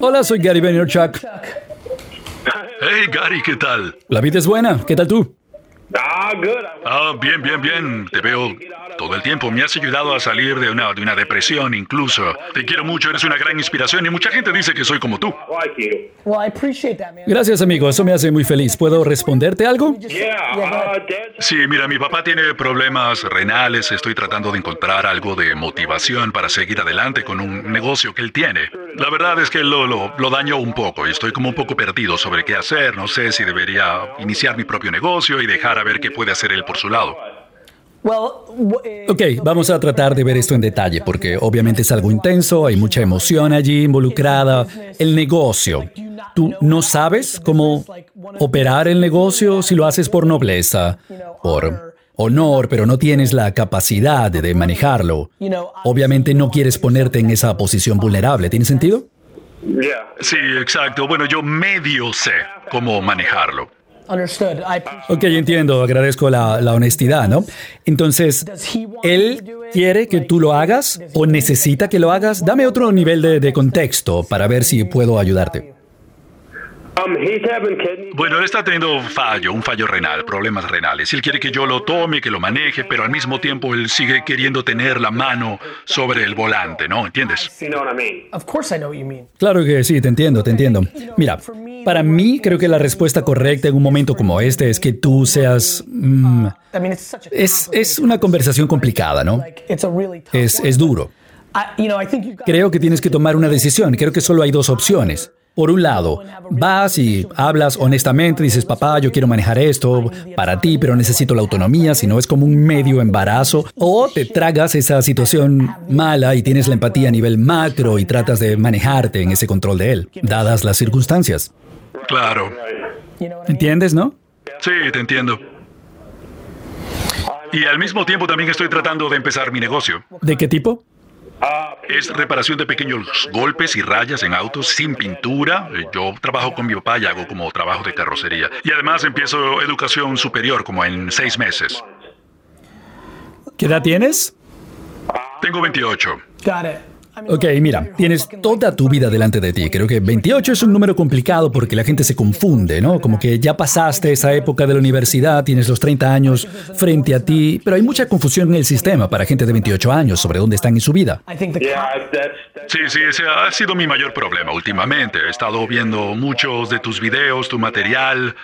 Hola, soy Gary Vaynerchuk. Hey Gary, ¿qué tal? La vida es buena. ¿Qué tal tú? Ah, bien, bien, bien. Te veo todo el tiempo. Me has ayudado a salir de una, de una depresión incluso. Te quiero mucho, eres una gran inspiración y mucha gente dice que soy como tú. Gracias, amigo. Eso me hace muy feliz. ¿Puedo responderte algo? Sí, mira, mi papá tiene problemas renales. Estoy tratando de encontrar algo de motivación para seguir adelante con un negocio que él tiene. La verdad es que lo, lo, lo dañó un poco y estoy como un poco perdido sobre qué hacer. No sé si debería iniciar mi propio negocio y dejar a ver qué puede hacer él por su lado. Ok, vamos a tratar de ver esto en detalle, porque obviamente es algo intenso, hay mucha emoción allí involucrada. El negocio. ¿Tú no sabes cómo operar el negocio si lo haces por nobleza, por honor, pero no tienes la capacidad de manejarlo? Obviamente no quieres ponerte en esa posición vulnerable. ¿Tiene sentido? Sí, exacto. Bueno, yo medio sé cómo manejarlo. Ok, entiendo, agradezco la, la, honestidad, ¿no? Entonces, ¿él quiere que tú lo hagas o necesita que lo hagas? Dame otro nivel de, de contexto para ver si puedo ayudarte. Um, bueno, él está teniendo fallo, un fallo renal, problemas renales. Él quiere que yo lo tome, que lo maneje, pero al mismo tiempo él sigue queriendo tener la mano sobre el volante, ¿no? ¿Entiendes? Claro que sí, te entiendo, te entiendo. Mira, para mí creo que la respuesta correcta en un momento como este es que tú seas... Mm, es, es una conversación complicada, ¿no? Es, es duro. Creo que tienes que tomar una decisión. Creo que solo hay dos opciones. Por un lado, vas y hablas honestamente, dices, papá, yo quiero manejar esto para ti, pero necesito la autonomía, si no es como un medio embarazo, o te tragas esa situación mala y tienes la empatía a nivel macro y tratas de manejarte en ese control de él, dadas las circunstancias. Claro. ¿Entiendes, no? Sí, te entiendo. Y al mismo tiempo también estoy tratando de empezar mi negocio. ¿De qué tipo? Es reparación de pequeños golpes y rayas en autos sin pintura. Yo trabajo con mi papá y hago como trabajo de carrocería. Y además empiezo educación superior como en seis meses. ¿Qué edad tienes? Tengo 28. Ok, mira, tienes toda tu vida delante de ti. Creo que 28 es un número complicado porque la gente se confunde, ¿no? Como que ya pasaste esa época de la universidad, tienes los 30 años frente a ti, pero hay mucha confusión en el sistema para gente de 28 años sobre dónde están en su vida. Sí, sí, ese ha sido mi mayor problema últimamente. He estado viendo muchos de tus videos, tu material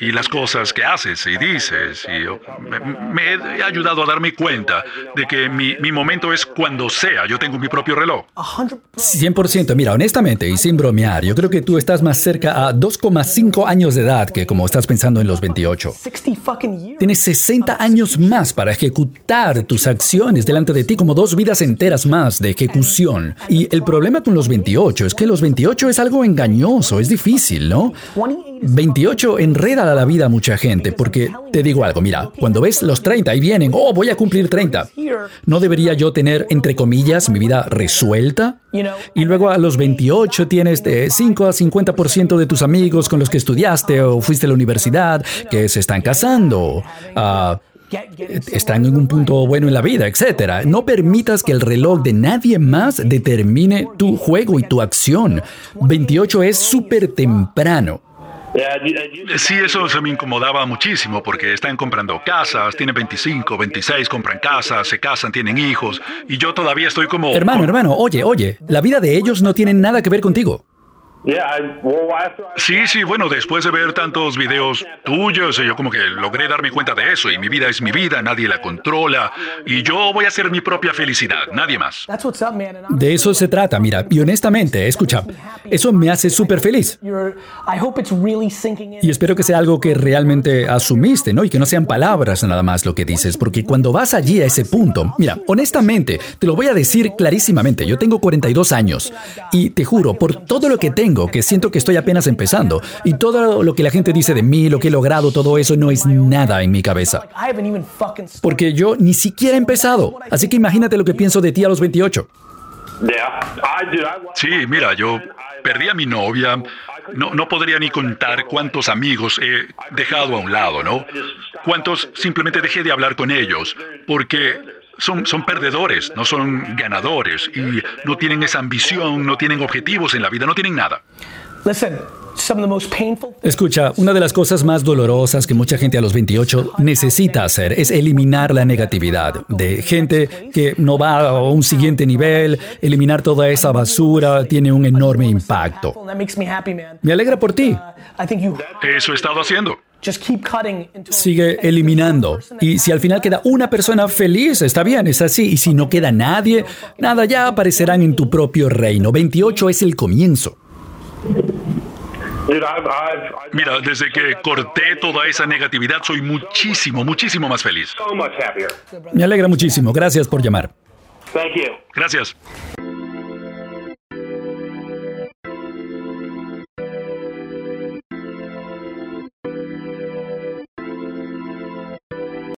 y las cosas que haces y dices. Y me, me he ayudado a darme cuenta de que mi, mi momento es cuando sea. Yo tengo mi propio reloj. 100%. Mira, honestamente y sin bromear, yo creo que tú estás más cerca a 2,5 años de edad que como estás pensando en los 28. Tienes 60 años más para ejecutar tus acciones delante de ti, como dos vidas enteras más de ejecución. Y el problema con los 28 es que los 28 es algo engañoso, es difícil, ¿no? 28 enreda la vida a mucha gente, porque te digo algo, mira, cuando ves los 30 y vienen, oh, voy a cumplir 30, ¿no debería yo tener, entre comillas, mi vida resuelta? Y luego a los 28 tienes de 5 a 50% de tus amigos con los que estudiaste o fuiste a la universidad que se están casando. Uh, están en un punto bueno en la vida, etc. No permitas que el reloj de nadie más determine tu juego y tu acción. 28 es súper temprano. Sí, eso se me incomodaba muchísimo porque están comprando casas, tienen 25, 26, compran casas, se casan, tienen hijos y yo todavía estoy como... Hermano, hermano, oye, oye, la vida de ellos no tiene nada que ver contigo. Sí, sí, bueno, después de ver tantos videos tuyos, yo como que logré darme cuenta de eso y mi vida es mi vida, nadie la controla y yo voy a hacer mi propia felicidad, nadie más. De eso se trata, mira, y honestamente, escucha, eso me hace súper feliz. Y espero que sea algo que realmente asumiste, ¿no? Y que no sean palabras nada más lo que dices, porque cuando vas allí a ese punto, mira, honestamente, te lo voy a decir clarísimamente, yo tengo 42 años y te juro, por todo lo que tengo, que siento que estoy apenas empezando. Y todo lo que la gente dice de mí, lo que he logrado, todo eso no es nada en mi cabeza. Porque yo ni siquiera he empezado. Así que imagínate lo que pienso de ti a los 28. Sí, mira, yo perdí a mi novia. No, no podría ni contar cuántos amigos he dejado a un lado, ¿no? Cuántos simplemente dejé de hablar con ellos. Porque son, son perdedores, no son ganadores y no tienen esa ambición, no tienen objetivos en la vida, no tienen nada. Escucha, una de las cosas más dolorosas que mucha gente a los 28 necesita hacer es eliminar la negatividad de gente que no va a un siguiente nivel, eliminar toda esa basura tiene un enorme impacto. Me alegra por ti. Eso he estado haciendo. Sigue eliminando. Y si al final queda una persona feliz, está bien, es así. Y si no queda nadie, nada, ya aparecerán en tu propio reino. 28 es el comienzo. Mira, desde que corté toda esa negatividad, soy muchísimo, muchísimo más feliz. Me alegra muchísimo. Gracias por llamar. Gracias.